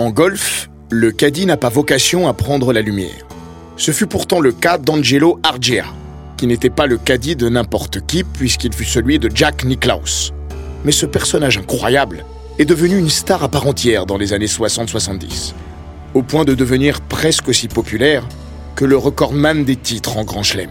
En golf, le caddie n'a pas vocation à prendre la lumière. Ce fut pourtant le cas d'Angelo Argea, qui n'était pas le caddie de n'importe qui puisqu'il fut celui de Jack Nicklaus. Mais ce personnage incroyable est devenu une star à part entière dans les années 60-70, au point de devenir presque aussi populaire que le recordman des titres en Grand Chelem.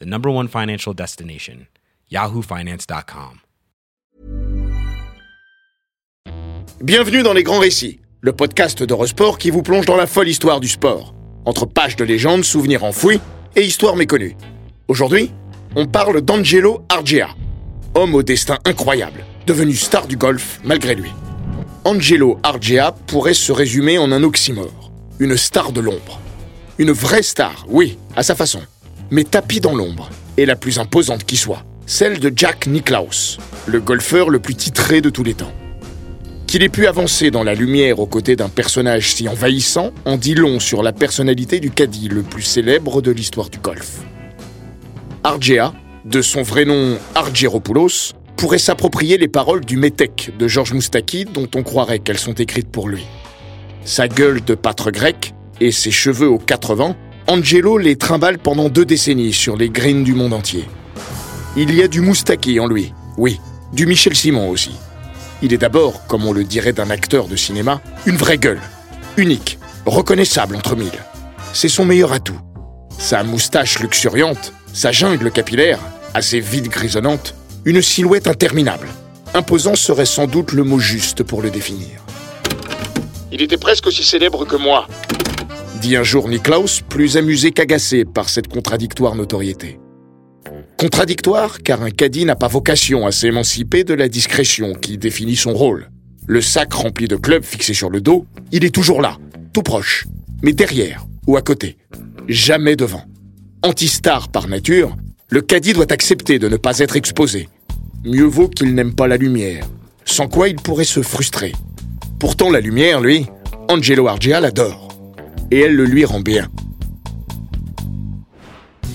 the number one financial destination, yahoofinance.com. Bienvenue dans Les Grands Récits, le podcast d'Eurosport qui vous plonge dans la folle histoire du sport, entre pages de légendes, souvenirs enfouis et histoires méconnues. Aujourd'hui, on parle d'Angelo Argea, homme au destin incroyable, devenu star du golf malgré lui. Angelo Argea pourrait se résumer en un oxymore, une star de l'ombre. Une vraie star, oui, à sa façon mais tapis dans l'ombre, et la plus imposante qui soit, celle de Jack Nicklaus, le golfeur le plus titré de tous les temps. Qu'il ait pu avancer dans la lumière aux côtés d'un personnage si envahissant en dit long sur la personnalité du caddie le plus célèbre de l'histoire du golf. Argea, de son vrai nom Argyropoulos, pourrait s'approprier les paroles du métèque de Georges Moustaki dont on croirait qu'elles sont écrites pour lui. Sa gueule de pâtre grec et ses cheveux aux quatre vents Angelo les trimballe pendant deux décennies sur les greens du monde entier. Il y a du Moustaki en lui, oui, du Michel Simon aussi. Il est d'abord, comme on le dirait d'un acteur de cinéma, une vraie gueule, unique, reconnaissable entre mille. C'est son meilleur atout. Sa moustache luxuriante, sa jungle capillaire, assez vide grisonnante, une silhouette interminable. Imposant serait sans doute le mot juste pour le définir. Il était presque aussi célèbre que moi, dit un jour Niklaus, plus amusé qu'agacé par cette contradictoire notoriété. Contradictoire car un caddie n'a pas vocation à s'émanciper de la discrétion qui définit son rôle. Le sac rempli de clubs fixé sur le dos, il est toujours là, tout proche, mais derrière ou à côté, jamais devant. Anti-star par nature, le caddie doit accepter de ne pas être exposé. Mieux vaut qu'il n'aime pas la lumière, sans quoi il pourrait se frustrer. Pourtant la lumière, lui, Angelo Argea l'adore et elle le lui rend bien.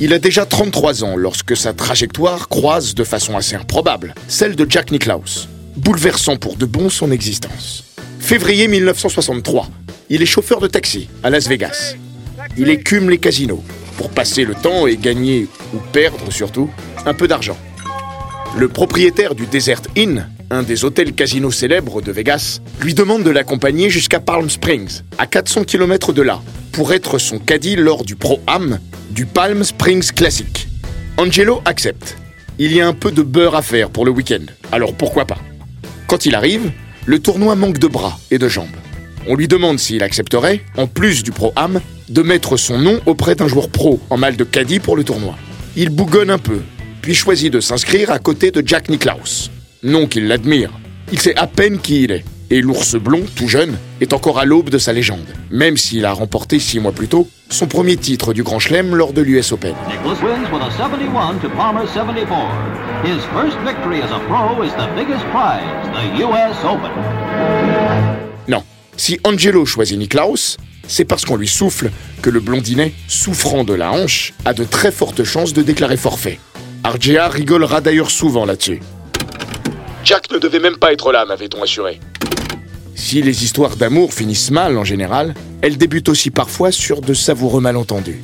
Il a déjà 33 ans lorsque sa trajectoire croise de façon assez improbable celle de Jack Nicklaus, bouleversant pour de bon son existence. Février 1963, il est chauffeur de taxi à Las Vegas. Il écume les casinos pour passer le temps et gagner, ou perdre surtout, un peu d'argent. Le propriétaire du Desert Inn, un des hôtels casinos célèbres de Vegas, lui demande de l'accompagner jusqu'à Palm Springs, à 400 km de là, pour être son caddie lors du Pro-Am du Palm Springs Classic. Angelo accepte. Il y a un peu de beurre à faire pour le week-end, alors pourquoi pas? Quand il arrive, le tournoi manque de bras et de jambes. On lui demande s'il accepterait, en plus du Pro-Am, de mettre son nom auprès d'un joueur pro en mal de caddie pour le tournoi. Il bougonne un peu, puis choisit de s'inscrire à côté de Jack Nicklaus. Non qu'il l'admire, il sait à peine qui il est. Et l'ours blond, tout jeune, est encore à l'aube de sa légende, même s'il a remporté six mois plus tôt son premier titre du Grand Chelem lors de l'US Open. Non, si Angelo choisit Niklaus, c'est parce qu'on lui souffle que le blondinet, souffrant de la hanche, a de très fortes chances de déclarer forfait. Argea rigolera d'ailleurs souvent là-dessus. Jack ne devait même pas être là, m'avait-on assuré. Si les histoires d'amour finissent mal en général, elles débutent aussi parfois sur de savoureux malentendus.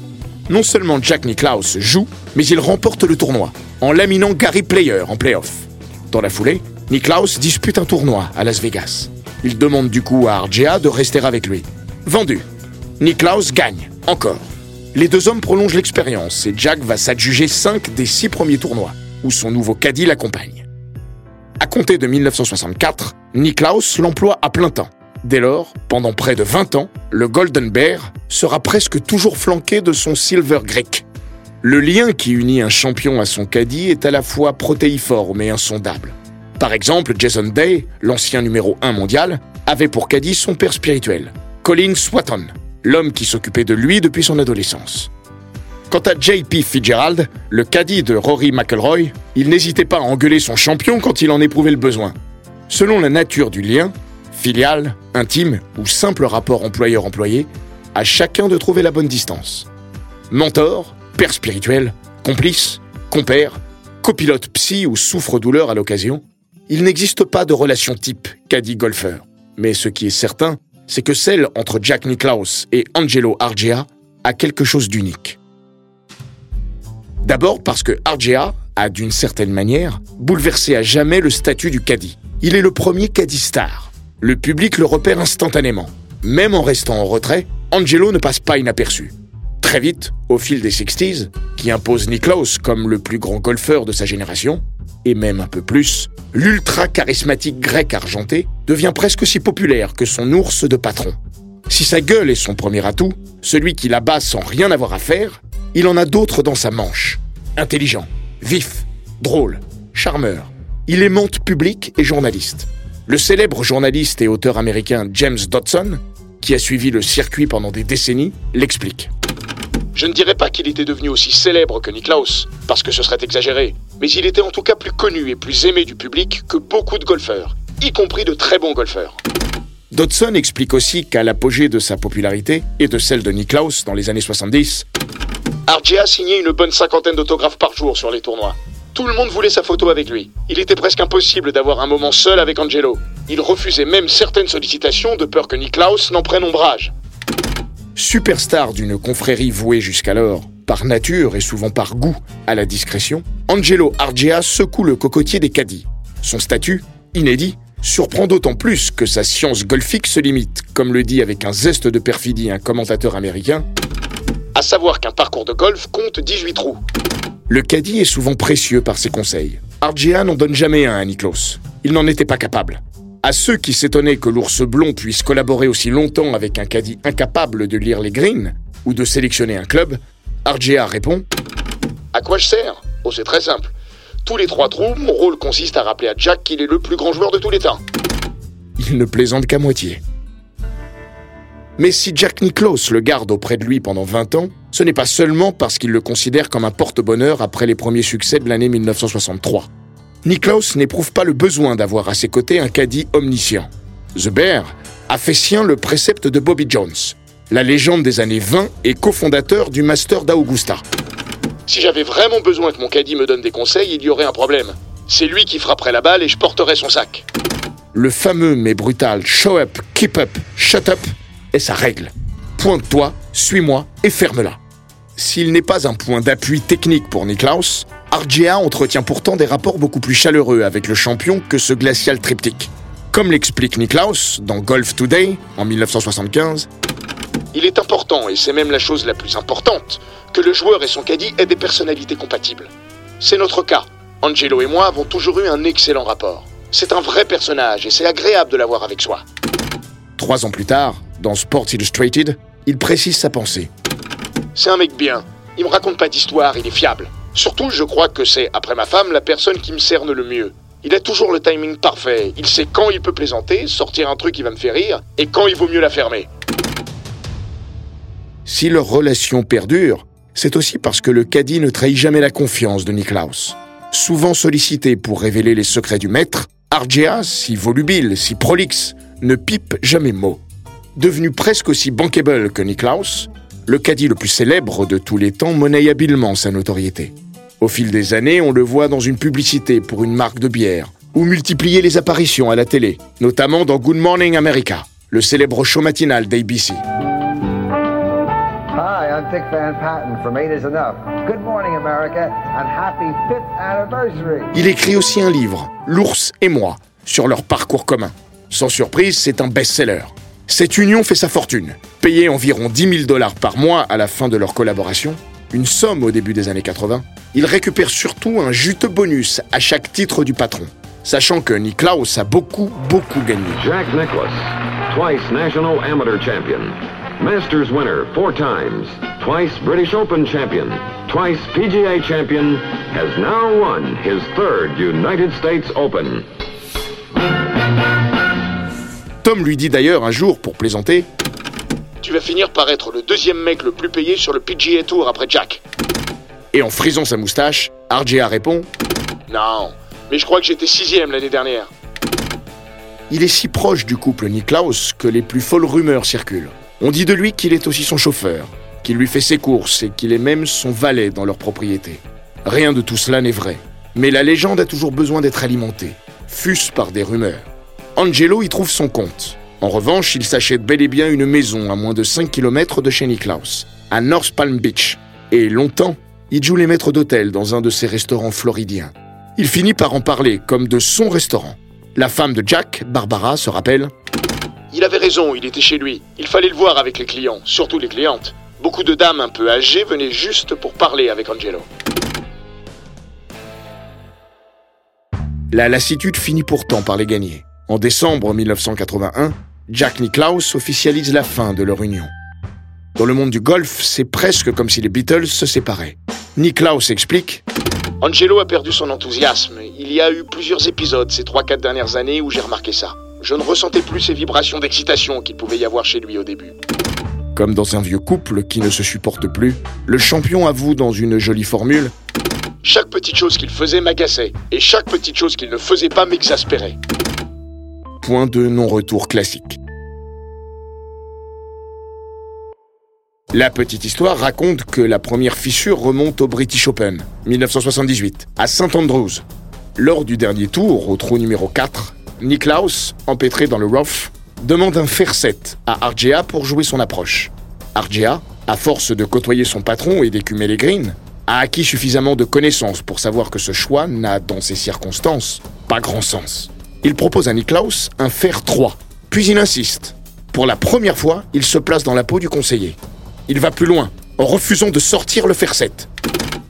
Non seulement Jack Nicklaus joue, mais il remporte le tournoi, en laminant Gary Player en playoff. Dans la foulée, Nicklaus dispute un tournoi à Las Vegas. Il demande du coup à Argea de rester avec lui. Vendu. Nicklaus gagne, encore. Les deux hommes prolongent l'expérience et Jack va s'adjuger 5 des 6 premiers tournois, où son nouveau caddie l'accompagne. À compter de 1964, Niklaus l'emploie à plein temps. Dès lors, pendant près de 20 ans, le Golden Bear sera presque toujours flanqué de son Silver Greek. Le lien qui unit un champion à son caddie est à la fois protéiforme et insondable. Par exemple, Jason Day, l'ancien numéro 1 mondial, avait pour caddie son père spirituel, Colin Swatton, l'homme qui s'occupait de lui depuis son adolescence. Quant à JP Fitzgerald, le caddie de Rory McIlroy, il n'hésitait pas à engueuler son champion quand il en éprouvait le besoin. Selon la nature du lien, filial, intime ou simple rapport employeur-employé, à chacun de trouver la bonne distance. Mentor, père spirituel, complice, compère, copilote psy ou souffre-douleur à l'occasion, il n'existe pas de relation type caddie golfeur. Mais ce qui est certain, c'est que celle entre Jack Nicklaus et Angelo Argea a quelque chose d'unique. D'abord parce que Argea a, d'une certaine manière, bouleversé à jamais le statut du caddie. Il est le premier caddie star. Le public le repère instantanément. Même en restant en retrait, Angelo ne passe pas inaperçu. Très vite, au fil des 60s, qui impose Nicklaus comme le plus grand golfeur de sa génération, et même un peu plus, l'ultra charismatique grec argenté devient presque aussi populaire que son ours de patron. Si sa gueule est son premier atout, celui qui la bat sans rien avoir à faire, il en a d'autres dans sa manche. Intelligent, vif, drôle, charmeur. Il aimante public et journaliste. Le célèbre journaliste et auteur américain James Dodson, qui a suivi le circuit pendant des décennies, l'explique. Je ne dirais pas qu'il était devenu aussi célèbre que Niklaus, parce que ce serait exagéré, mais il était en tout cas plus connu et plus aimé du public que beaucoup de golfeurs, y compris de très bons golfeurs. Dodson explique aussi qu'à l'apogée de sa popularité et de celle de Niklaus dans les années 70, Argea signait une bonne cinquantaine d'autographes par jour sur les tournois. Tout le monde voulait sa photo avec lui. Il était presque impossible d'avoir un moment seul avec Angelo. Il refusait même certaines sollicitations de peur que Niklaus n'en prenne ombrage. Superstar d'une confrérie vouée jusqu'alors, par nature et souvent par goût, à la discrétion, Angelo Argea secoue le cocotier des caddies. Son statut, inédit, surprend d'autant plus que sa science golfique se limite, comme le dit avec un zeste de perfidie un commentateur américain, à savoir qu'un parcours de golf compte 18 trous. Le caddie est souvent précieux par ses conseils. Argea n'en donne jamais un à Niklos. Il n'en était pas capable. À ceux qui s'étonnaient que l'ours blond puisse collaborer aussi longtemps avec un caddie incapable de lire les greens ou de sélectionner un club, Argea répond À quoi je sers? Oh, c'est très simple. Tous les trois trous, mon rôle consiste à rappeler à Jack qu'il est le plus grand joueur de tous les temps. Il ne plaisante qu'à moitié. Mais si Jack Nicklaus le garde auprès de lui pendant 20 ans, ce n'est pas seulement parce qu'il le considère comme un porte-bonheur après les premiers succès de l'année 1963. Niklaus n'éprouve pas le besoin d'avoir à ses côtés un caddie omniscient. The Bear a fait sien le précepte de Bobby Jones, la légende des années 20 et cofondateur du Master d'Augusta. Si j'avais vraiment besoin que mon caddie me donne des conseils, il y aurait un problème. C'est lui qui frapperait la balle et je porterais son sac. Le fameux mais brutal show up, keep up, shut up est sa règle. Pointe-toi, suis-moi et ferme-la. S'il n'est pas un point d'appui technique pour Niklaus, Argea entretient pourtant des rapports beaucoup plus chaleureux avec le champion que ce glacial triptyque. Comme l'explique Niklaus dans Golf Today en 1975, Il est important, et c'est même la chose la plus importante, que le joueur et son caddie aient des personnalités compatibles. C'est notre cas. Angelo et moi avons toujours eu un excellent rapport. C'est un vrai personnage et c'est agréable de l'avoir avec soi. Trois ans plus tard, dans Sports Illustrated, il précise sa pensée. C'est un mec bien. Il me raconte pas d'histoire, il est fiable. Surtout, je crois que c'est, après ma femme, la personne qui me cerne le mieux. Il a toujours le timing parfait. Il sait quand il peut plaisanter, sortir un truc qui va me faire rire, et quand il vaut mieux la fermer. Si leur relation perdure, c'est aussi parce que le caddie ne trahit jamais la confiance de Niklaus. Souvent sollicité pour révéler les secrets du maître, Argea, si volubile, si prolixe, ne pipe jamais mot. Devenu presque aussi bankable que Niklaus, le caddie le plus célèbre de tous les temps monnaie habilement sa notoriété. Au fil des années, on le voit dans une publicité pour une marque de bière, ou multiplier les apparitions à la télé, notamment dans Good Morning America, le célèbre show matinal d'ABC. Hi, I'm Dick Van Patten from Eight Is Enough. Good morning, America, and happy fifth anniversary. Il écrit aussi un livre, L'ours et moi, sur leur parcours commun. Sans surprise, c'est un best-seller. Cette union fait sa fortune. Payé environ 10 000 dollars par mois à la fin de leur collaboration, une somme au début des années 80, il récupère surtout un juteux bonus à chaque titre du patron, sachant que Niklaus a beaucoup, beaucoup gagné. Jack Nicklaus, twice national amateur champion, Masters winner four times, twice British Open champion, twice PGA champion, has now won his third United States Open. Tom lui dit d'ailleurs un jour, pour plaisanter, Tu vas finir par être le deuxième mec le plus payé sur le PGA Tour après Jack. et en frisant sa moustache, RJA répond Non, mais je crois que j'étais sixième l'année dernière. Il est si proche du couple Niklaus que les plus folles rumeurs circulent. On dit de lui qu'il est aussi son chauffeur, qu'il lui fait ses courses et qu'il est même son valet dans leur propriété. Rien de tout cela n'est vrai. Mais la légende a toujours besoin d'être alimentée, fût-ce par des rumeurs. Angelo y trouve son compte. En revanche, il s'achète bel et bien une maison à moins de 5 km de chez Niklaus, à North Palm Beach. Et longtemps, il joue les maîtres d'hôtel dans un de ses restaurants floridiens. Il finit par en parler comme de son restaurant. La femme de Jack, Barbara, se rappelle Il avait raison, il était chez lui. Il fallait le voir avec les clients, surtout les clientes. Beaucoup de dames un peu âgées venaient juste pour parler avec Angelo. La lassitude finit pourtant par les gagner. En décembre 1981, Jack Nicklaus officialise la fin de leur union. Dans le monde du golf, c'est presque comme si les Beatles se séparaient. Nicklaus explique Angelo a perdu son enthousiasme. Il y a eu plusieurs épisodes ces 3-4 dernières années où j'ai remarqué ça. Je ne ressentais plus ces vibrations d'excitation qu'il pouvait y avoir chez lui au début. Comme dans un vieux couple qui ne se supporte plus, le champion avoue dans une jolie formule Chaque petite chose qu'il faisait m'agaçait, et chaque petite chose qu'il ne faisait pas m'exaspérait. Point de non-retour classique. La petite histoire raconte que la première fissure remonte au British Open, 1978, à St Andrews. Lors du dernier tour, au trou numéro 4, Niklaus, empêtré dans le rough, demande un fair set à RGA pour jouer son approche. RGA, à force de côtoyer son patron et d'écumer les greens, a acquis suffisamment de connaissances pour savoir que ce choix n'a, dans ces circonstances, pas grand sens. Il propose à Niklaus un fer 3, puis il insiste. Pour la première fois, il se place dans la peau du conseiller. Il va plus loin, en refusant de sortir le fer 7.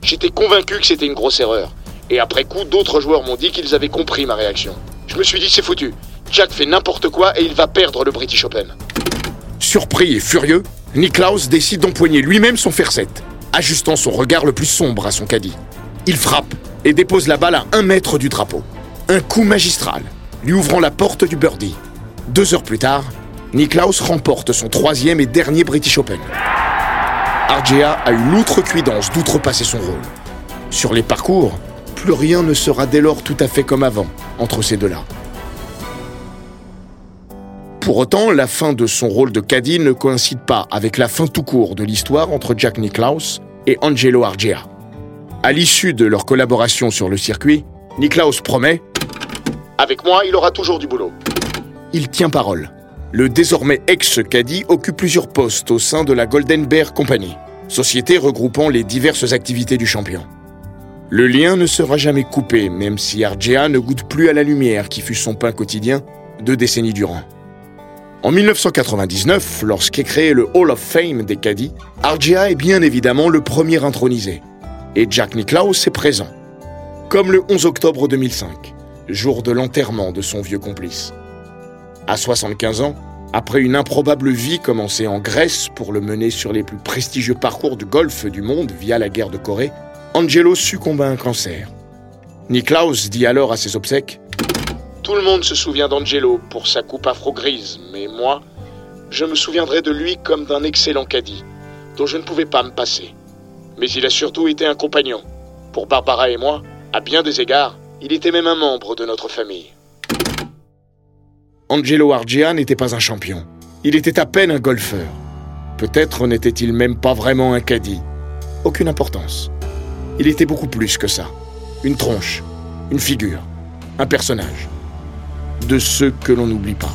J'étais convaincu que c'était une grosse erreur. Et après coup, d'autres joueurs m'ont dit qu'ils avaient compris ma réaction. Je me suis dit, c'est foutu. Jack fait n'importe quoi et il va perdre le British Open. Surpris et furieux, Niklaus décide d'empoigner lui-même son fer 7, ajustant son regard le plus sombre à son caddie. Il frappe et dépose la balle à un mètre du drapeau. Un coup magistral, lui ouvrant la porte du birdie. Deux heures plus tard, Niklaus remporte son troisième et dernier British Open. RGA a eu l'outrecuidance d'outrepasser son rôle. Sur les parcours, plus rien ne sera dès lors tout à fait comme avant entre ces deux-là. Pour autant, la fin de son rôle de caddie ne coïncide pas avec la fin tout court de l'histoire entre Jack Nicklaus et Angelo Argea. À l'issue de leur collaboration sur le circuit, Nicklaus promet, Avec moi, il aura toujours du boulot. il tient parole. Le désormais ex-caddie occupe plusieurs postes au sein de la Golden Bear Company, société regroupant les diverses activités du champion. Le lien ne sera jamais coupé, même si Argea ne goûte plus à la lumière qui fut son pain quotidien deux décennies durant. En 1999, lorsqu'est créé le Hall of Fame des caddies, Argea est bien évidemment le premier intronisé. Et Jack Nicklaus est présent. Comme le 11 octobre 2005, jour de l'enterrement de son vieux complice. À 75 ans, après une improbable vie commencée en Grèce pour le mener sur les plus prestigieux parcours du golf du monde via la guerre de Corée, Angelo succombe à un cancer. Nicklaus dit alors à ses obsèques Tout le monde se souvient d'Angelo pour sa coupe afro-grise, mais moi, je me souviendrai de lui comme d'un excellent caddie, dont je ne pouvais pas me passer. Mais il a surtout été un compagnon. Pour Barbara et moi, à bien des égards, il était même un membre de notre famille. Angelo Argea n'était pas un champion. Il était à peine un golfeur. Peut-être n'était-il même pas vraiment un caddie. Aucune importance. Il était beaucoup plus que ça. Une tronche, une figure, un personnage. De ceux que l'on n'oublie pas.